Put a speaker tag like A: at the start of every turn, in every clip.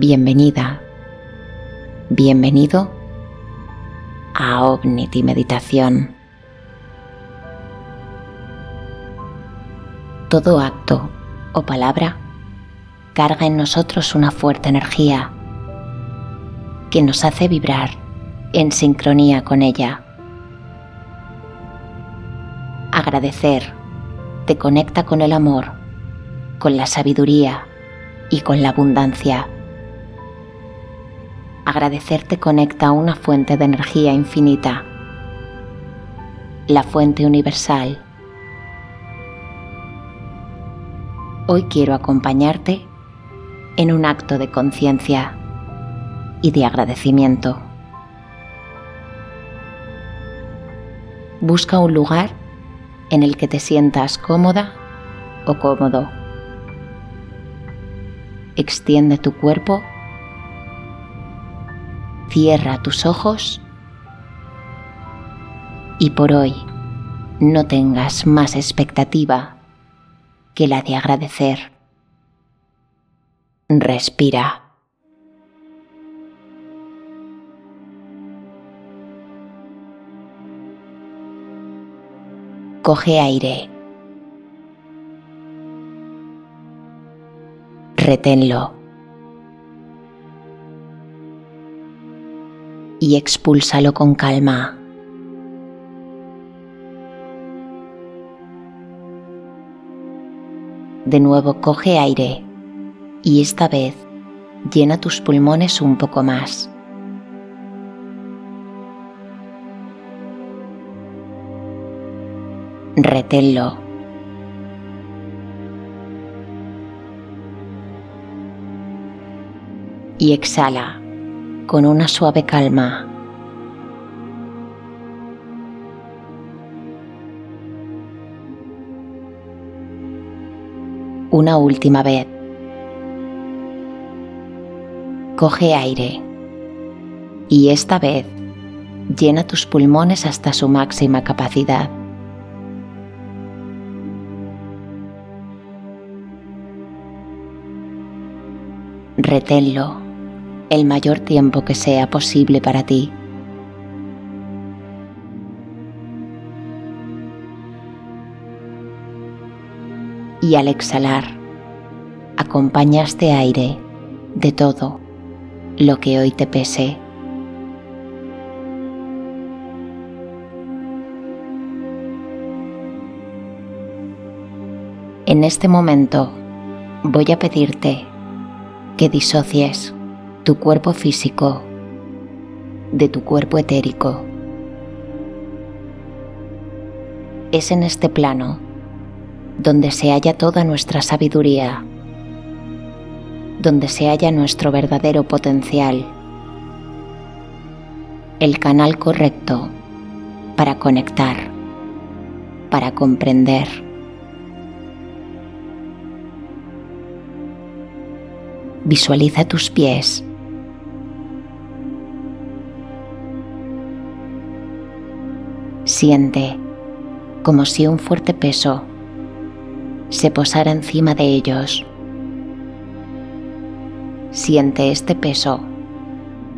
A: Bienvenida, bienvenido a Omnity Meditación. Todo acto o palabra carga en nosotros una fuerte energía que nos hace vibrar en sincronía con ella. Agradecer te conecta con el amor, con la sabiduría y con la abundancia. Agradecer te conecta a una fuente de energía infinita, la fuente universal. Hoy quiero acompañarte en un acto de conciencia y de agradecimiento. Busca un lugar en el que te sientas cómoda o cómodo. Extiende tu cuerpo, cierra tus ojos y por hoy no tengas más expectativa que la de agradecer. Respira. Coge aire. Reténlo. Y expúlsalo con calma. De nuevo coge aire y esta vez llena tus pulmones un poco más. reténlo. Y exhala con una suave calma. Una última vez. Coge aire y esta vez llena tus pulmones hasta su máxima capacidad. reténlo el mayor tiempo que sea posible para ti. Y al exhalar, acompaña este aire de todo lo que hoy te pese. En este momento voy a pedirte que disocies tu cuerpo físico de tu cuerpo etérico. Es en este plano donde se halla toda nuestra sabiduría, donde se halla nuestro verdadero potencial, el canal correcto para conectar, para comprender Visualiza tus pies. Siente como si un fuerte peso se posara encima de ellos. Siente este peso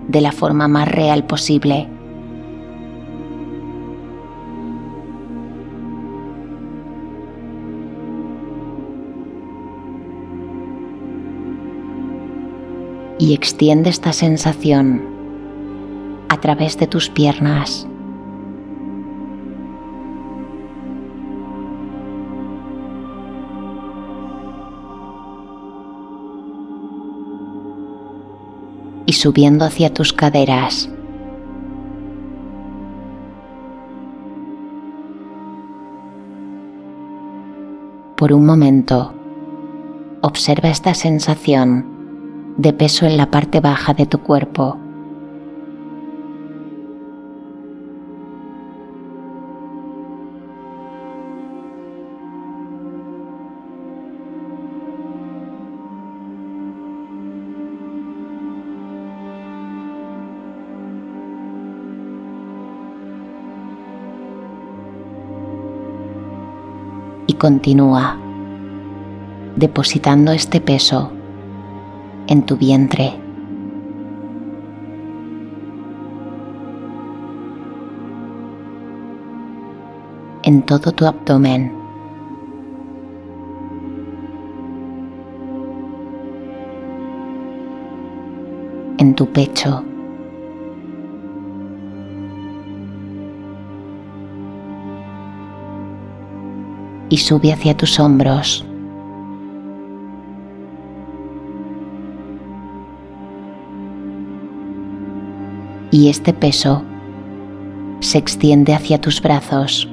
A: de la forma más real posible. y extiende esta sensación a través de tus piernas. Subiendo hacia tus caderas. Por un momento, observa esta sensación de peso en la parte baja de tu cuerpo. continúa, depositando este peso en tu vientre. en todo tu abdomen. en tu pecho. Y sube hacia tus hombros. y este peso se extiende hacia tus brazos.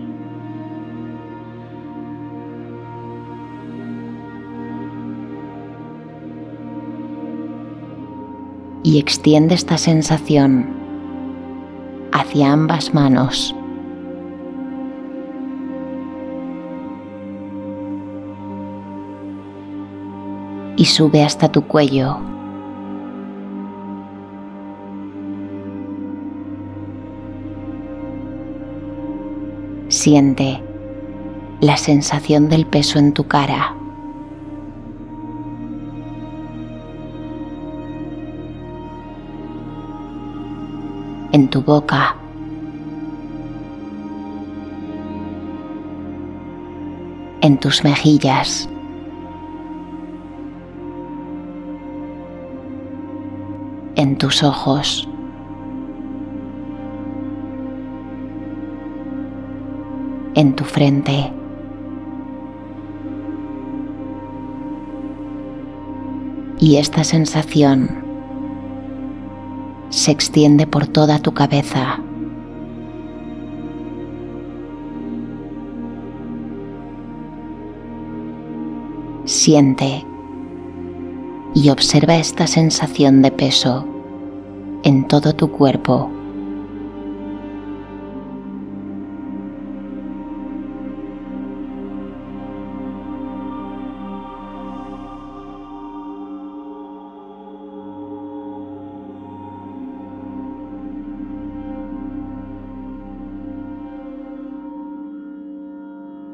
A: Y extiende esta sensación hacia ambas manos. Y sube hasta tu cuello. Siente la sensación del peso en tu cara. En tu boca. En tus mejillas. Tus ojos. en tu frente. Y esta sensación se extiende por toda tu cabeza. Siente y observa esta sensación de peso en todo tu cuerpo.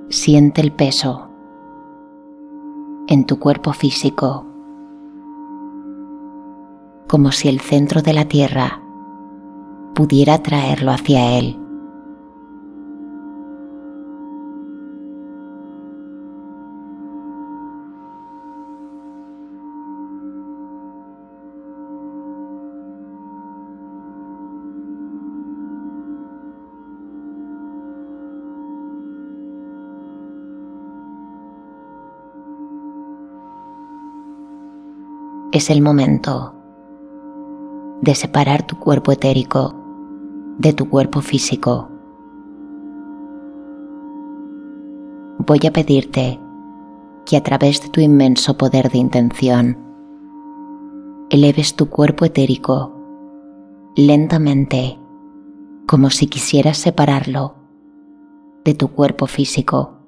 A: Siente el peso en tu cuerpo físico, como si el centro de la Tierra pudiera traerlo hacia él. es el momento de separar tu cuerpo etérico de tu cuerpo físico. Voy a pedirte que a través de tu inmenso poder de intención eleves tu cuerpo etérico lentamente como si quisieras separarlo de tu cuerpo físico.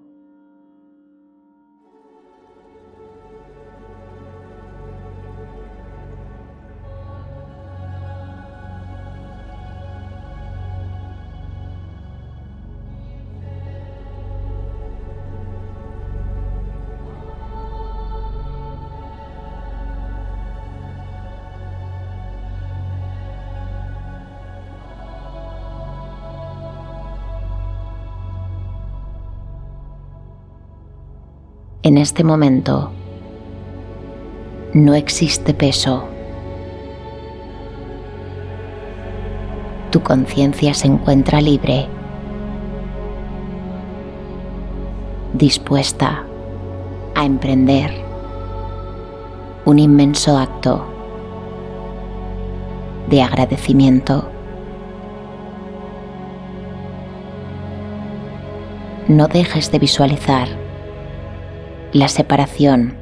A: En este momento no existe peso. Tu conciencia se encuentra libre, dispuesta a emprender un inmenso acto de agradecimiento. No dejes de visualizar la separación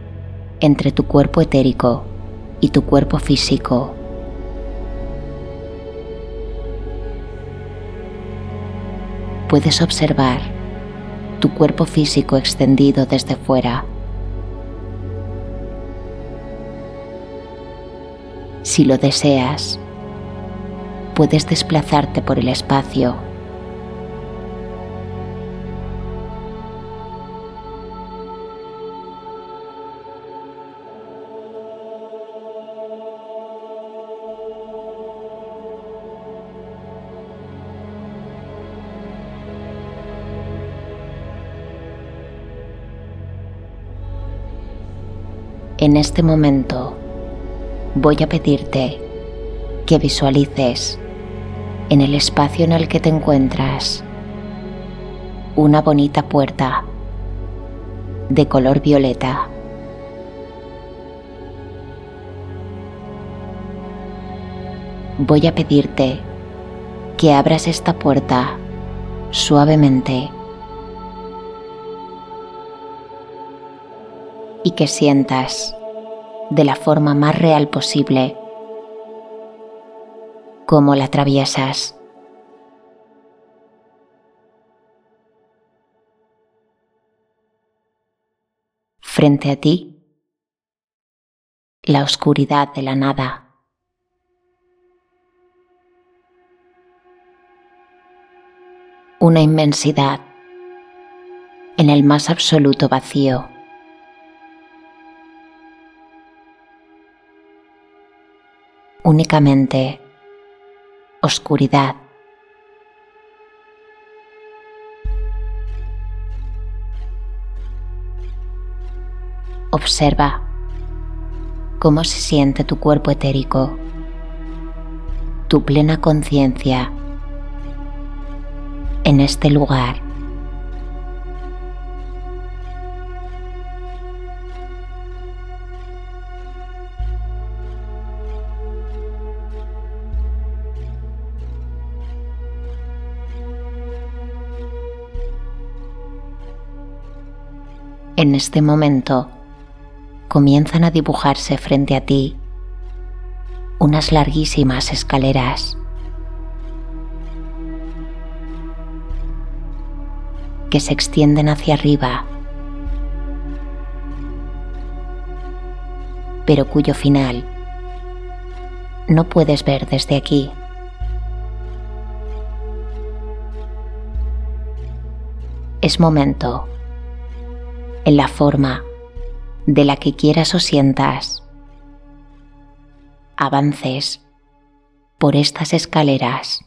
A: entre tu cuerpo etérico y tu cuerpo físico. Puedes observar tu cuerpo físico extendido desde fuera. Si lo deseas, puedes desplazarte por el espacio En este momento voy a pedirte que visualices en el espacio en el que te encuentras una bonita puerta de color violeta. Voy a pedirte que abras esta puerta suavemente y que sientas de la forma más real posible cómo la atraviesas. Frente a ti, la oscuridad de la nada. Una inmensidad en el más absoluto vacío. Únicamente oscuridad. Observa cómo se siente tu cuerpo etérico, tu plena conciencia en este lugar. En este momento comienzan a dibujarse frente a ti unas larguísimas escaleras que se extienden hacia arriba, pero cuyo final no puedes ver desde aquí. Es momento en la forma de la que quieras o sientas. Avances por estas escaleras.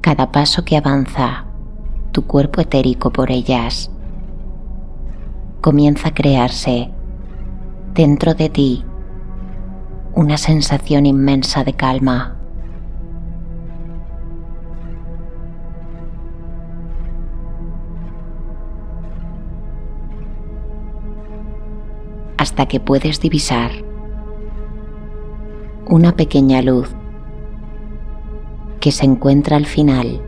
A: Cada paso que avanza tu cuerpo etérico por ellas comienza a crearse dentro de ti una sensación inmensa de calma. Hasta que puedes divisar una pequeña luz que se encuentra al final.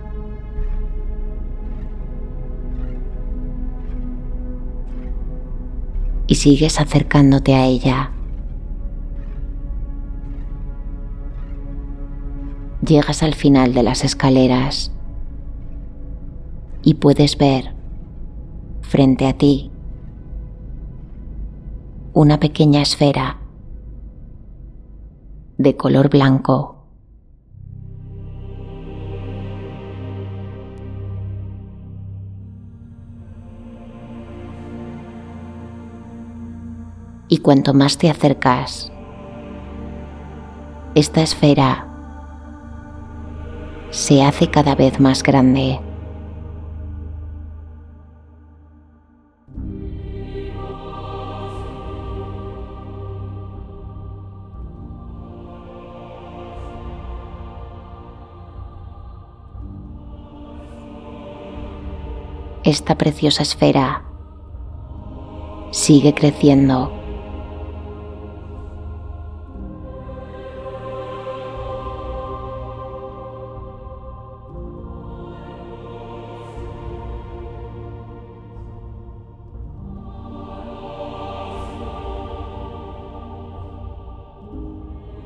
A: Y sigues acercándote a ella. Llegas al final de las escaleras y puedes ver frente a ti una pequeña esfera de color blanco. Y cuanto más te acercas, esta esfera se hace cada vez más grande. Esta preciosa esfera sigue creciendo.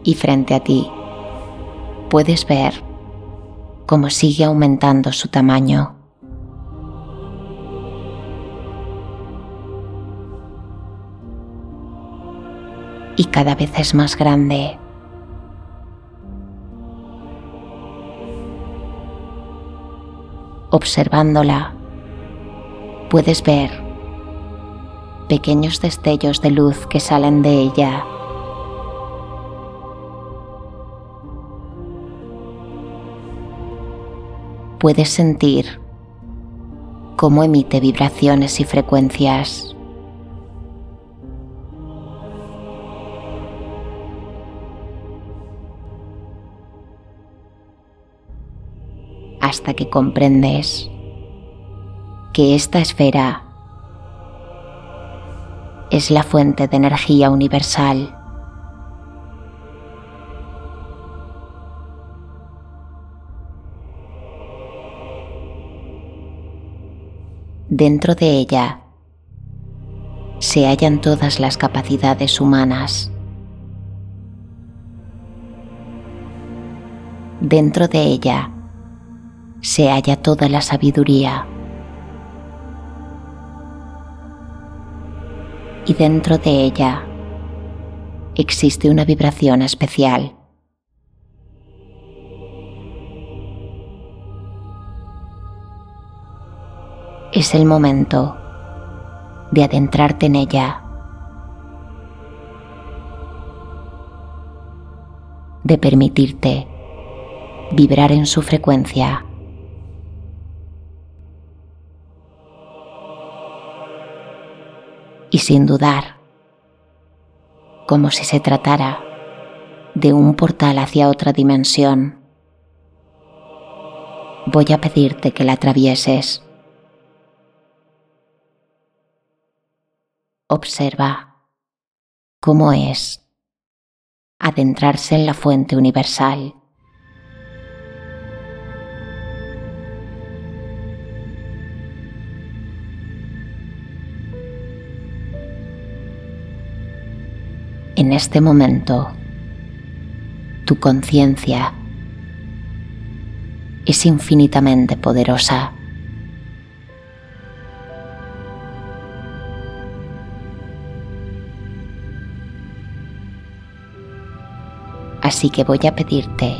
A: Y frente a ti puedes ver cómo sigue aumentando su tamaño. Cada vez es más grande. Observándola, puedes ver pequeños destellos de luz que salen de ella. Puedes sentir cómo emite vibraciones y frecuencias. Hasta que comprendes que esta esfera es la fuente de energía universal. Dentro de ella se hallan todas las capacidades humanas. Dentro de ella se halla toda la sabiduría. Y dentro de ella existe una vibración especial. Es el momento de adentrarte en ella, de permitirte vibrar en su frecuencia. Sin dudar, como si se tratara de un portal hacia otra dimensión, voy a pedirte que la atravieses. Observa cómo es adentrarse en la fuente universal. En este momento tu conciencia es infinitamente poderosa. Así que voy a pedirte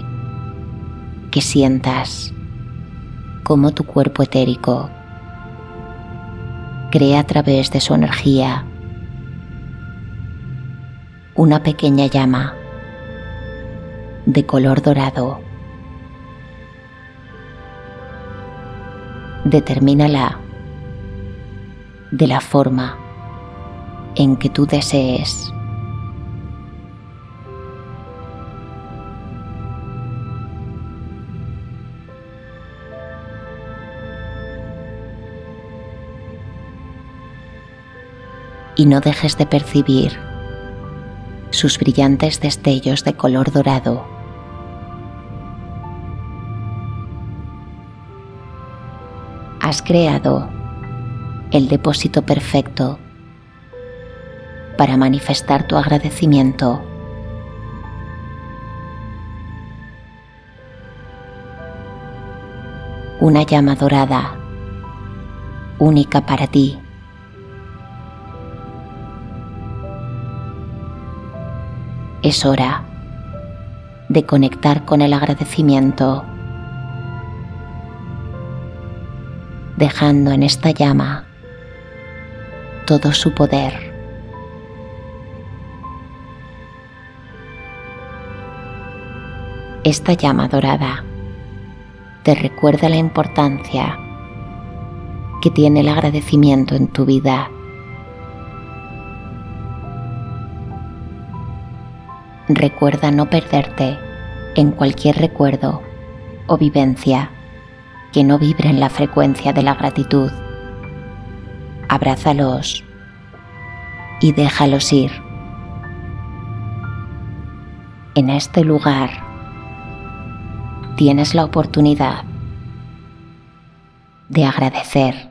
A: que sientas cómo tu cuerpo etérico crea a través de su energía una pequeña llama de color dorado. Determínala de la forma en que tú desees. Y no dejes de percibir sus brillantes destellos de color dorado. Has creado el depósito perfecto para manifestar tu agradecimiento. Una llama dorada, única para ti. Es hora de conectar con el agradecimiento, dejando en esta llama todo su poder. Esta llama dorada te recuerda la importancia que tiene el agradecimiento en tu vida recuerda no perderte en cualquier recuerdo o vivencia que no vibre en la frecuencia de la gratitud. Abrázalos y déjalos ir. En este lugar tienes la oportunidad de agradecer.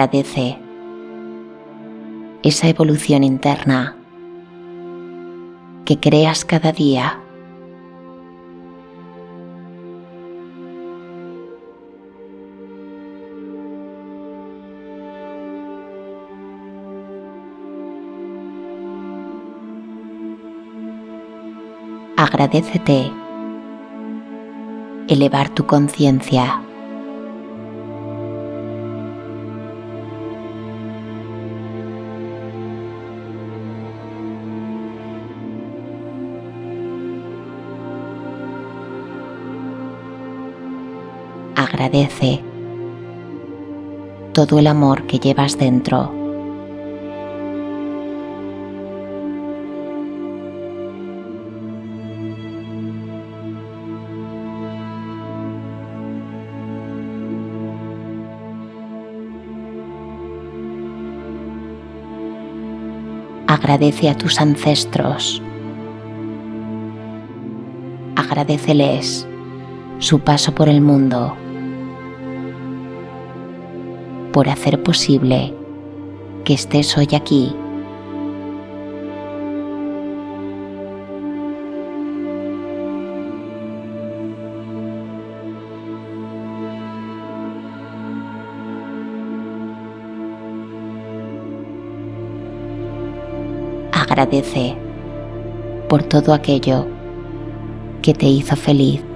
A: Agradece esa evolución interna que creas cada día. Agradecete elevar tu conciencia agradece todo el amor que llevas dentro. Agradece a tus ancestros. Agradeceles su paso por el mundo, por hacer posible que estés hoy aquí. Agradece por todo aquello que te hizo feliz.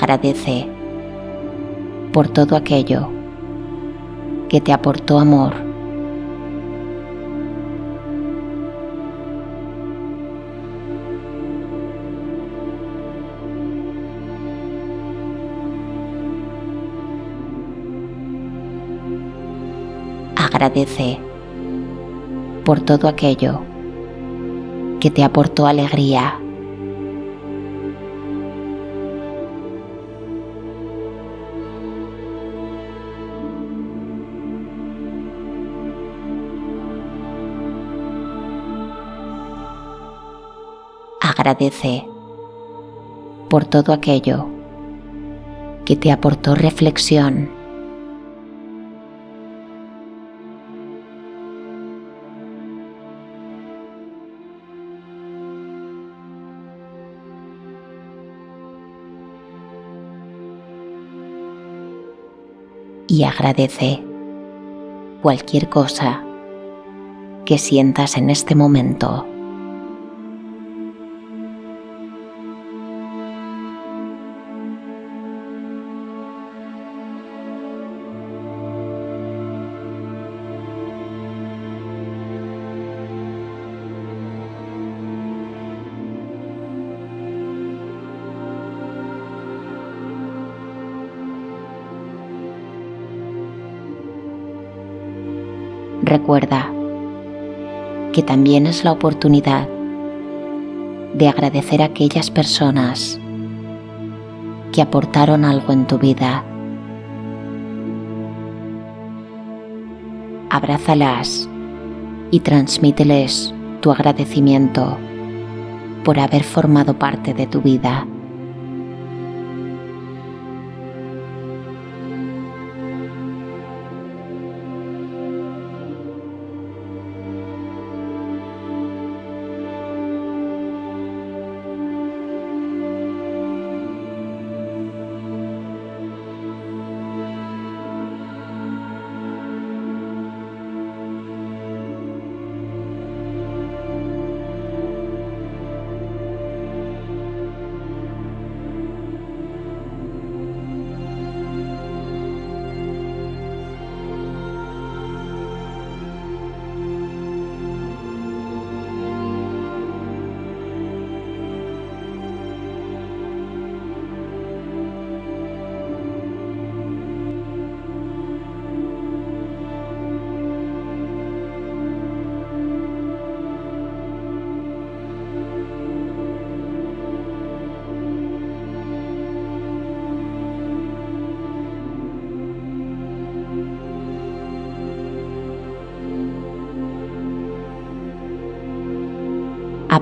A: Agradece por todo aquello que te aportó amor. Agradece por todo aquello que te aportó alegría. Agradece por todo aquello que te aportó reflexión. Y agradece cualquier cosa que sientas en este momento. Que también es la oportunidad de agradecer a aquellas personas que aportaron algo en tu vida. Abrázalas y transmíteles tu agradecimiento por haber formado parte de tu vida.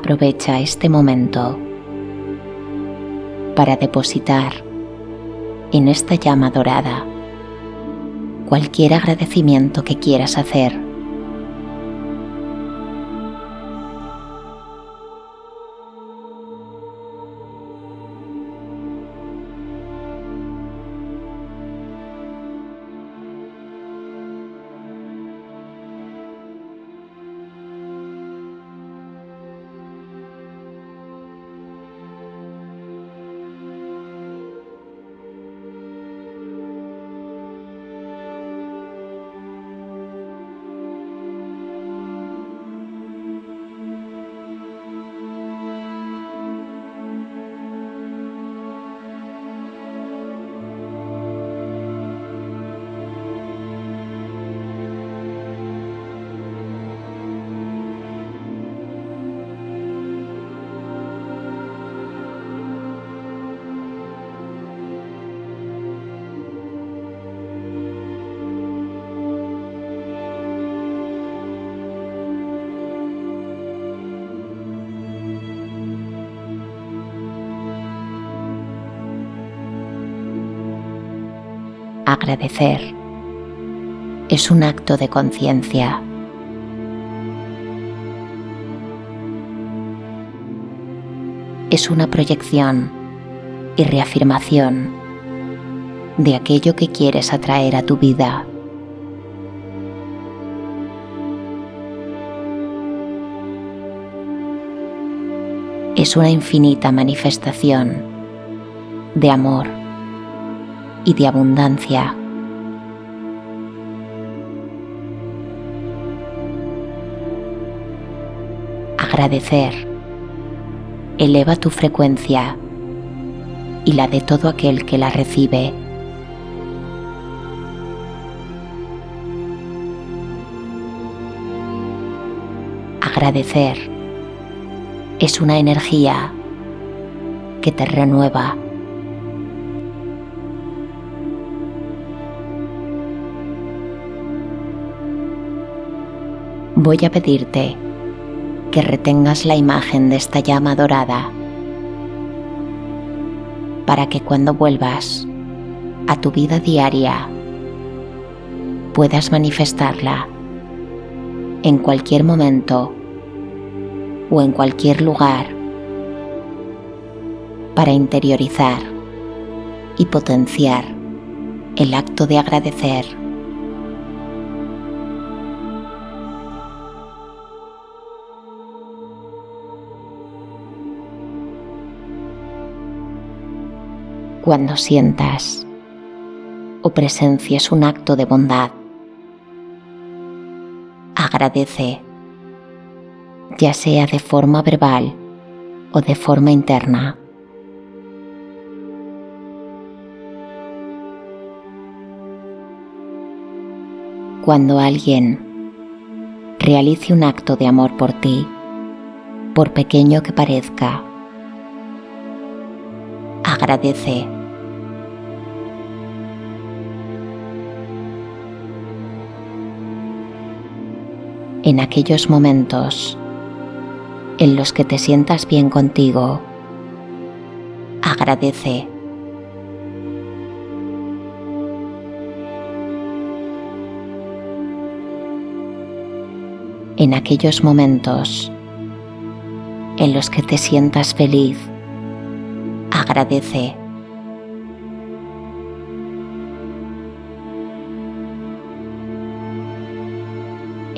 A: Aprovecha este momento para depositar en esta llama dorada cualquier agradecimiento que quieras hacer Agradecer es un acto de conciencia. Es una proyección y reafirmación de aquello que quieres atraer a tu vida. Es una infinita manifestación de amor y de abundancia. Agradecer eleva tu frecuencia y la de todo aquel que la recibe. Agradecer es una energía que te renueva. Voy a pedirte que retengas la imagen de esta llama dorada para que cuando vuelvas a tu vida diaria puedas manifestarla en cualquier momento o en cualquier lugar para interiorizar y potenciar el acto de agradecer. Cuando sientas o presencias un acto de bondad, agradece ya sea de forma verbal o de forma interna. Cuando alguien realice un acto de amor por ti, por pequeño que parezca, agradece. En aquellos momentos en los que te sientas bien contigo. Agradece. En aquellos momentos en los que te sientas feliz, agradece.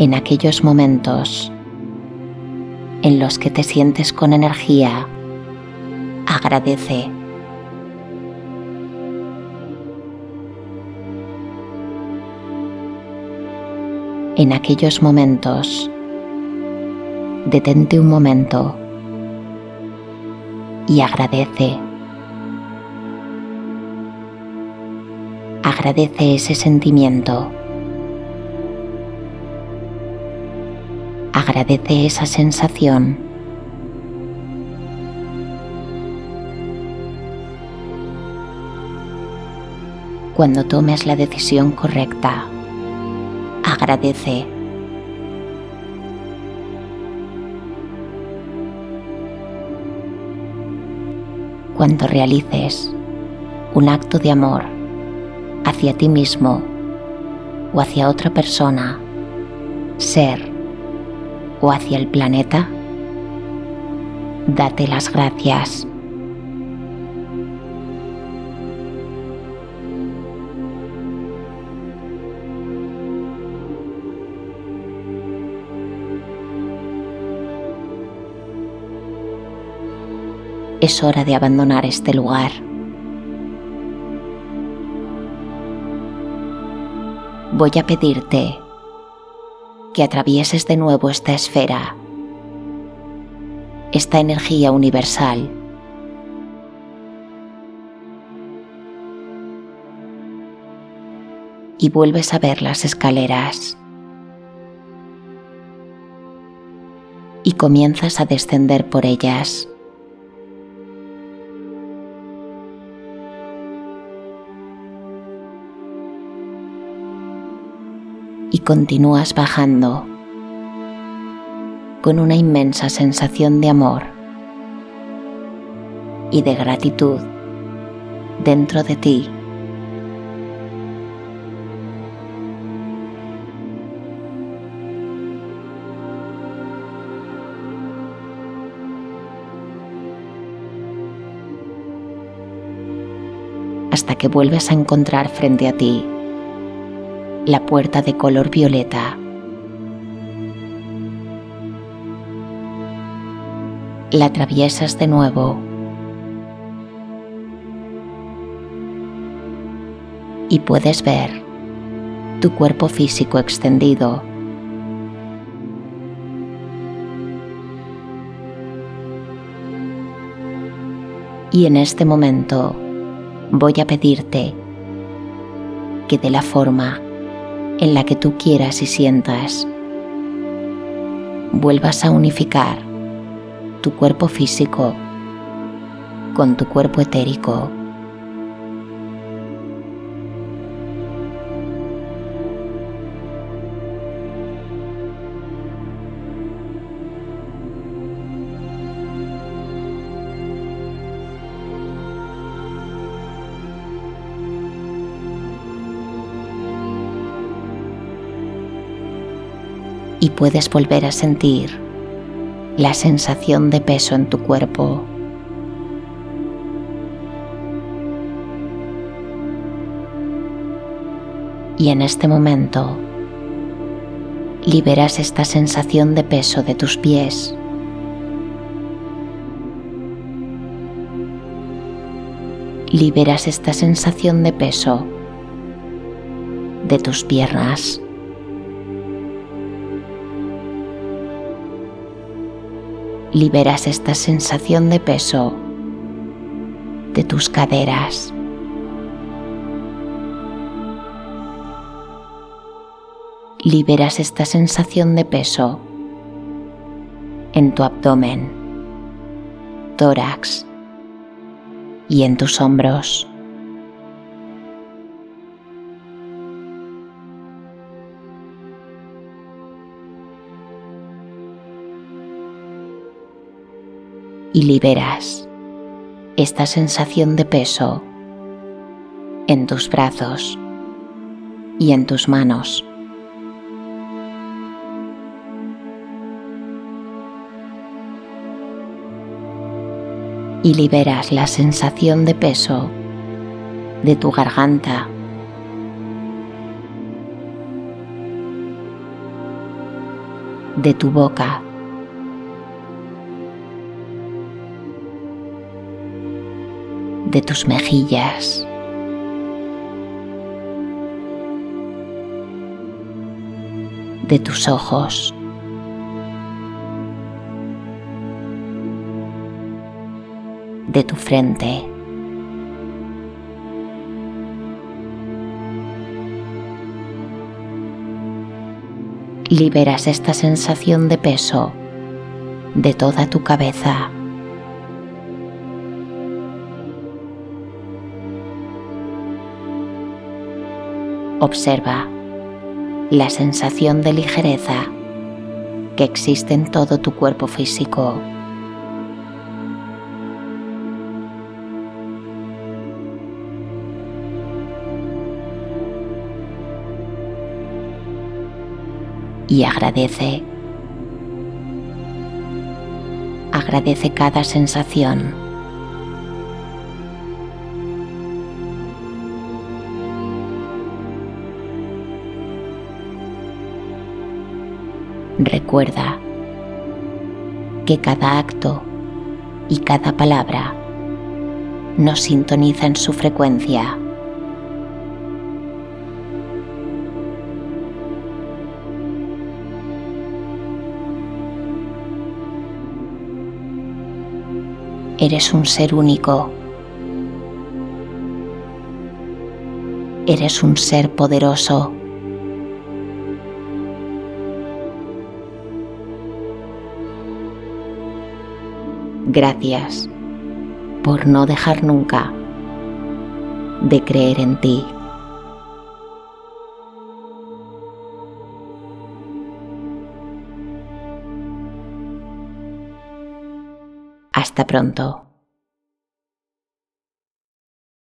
A: En aquellos momentos en los que te sientes con energía, agradece. En aquellos momentos, detente un momento y agradece. Agradece ese sentimiento. Agradece esa sensación. Cuando tomes la decisión correcta, agradece. Cuando realices un acto de amor hacia ti mismo o hacia otra persona, ser o hacia el planeta, date las gracias. Es hora de abandonar este lugar. Voy a pedirte que atravieses de nuevo esta esfera, esta energía universal. Y vuelves a ver las escaleras. Y comienzas a descender por ellas. y continúas bajando con una inmensa sensación de amor y de gratitud dentro de ti. hasta que vuelves a encontrar frente a ti la puerta de color violeta. La atraviesas de nuevo y puedes ver tu cuerpo físico extendido. Y en este momento voy a pedirte que de la forma en la que tú quieras y sientas, vuelvas a unificar tu cuerpo físico con tu cuerpo etérico. Puedes volver a sentir la sensación de peso en tu cuerpo. Y en este momento liberas esta sensación de peso de tus pies. Liberas esta sensación de peso de tus piernas. Liberas esta sensación de peso de tus caderas. Liberas esta sensación de peso en tu abdomen, tórax y en tus hombros. Y liberas esta sensación de peso en tus brazos y en tus manos. Y liberas la sensación de peso de tu garganta. de tu boca de tus mejillas. de tus ojos. de tu frente. Liberas esta sensación de peso de toda tu cabeza. Observa la sensación de ligereza que existe en todo tu cuerpo físico. Y agradece. Agradece cada sensación. Recuerda que cada acto y cada palabra nos sintoniza en su frecuencia. Eres un ser único. Eres un ser poderoso. Gracias por no dejar nunca de creer en ti. Hasta pronto.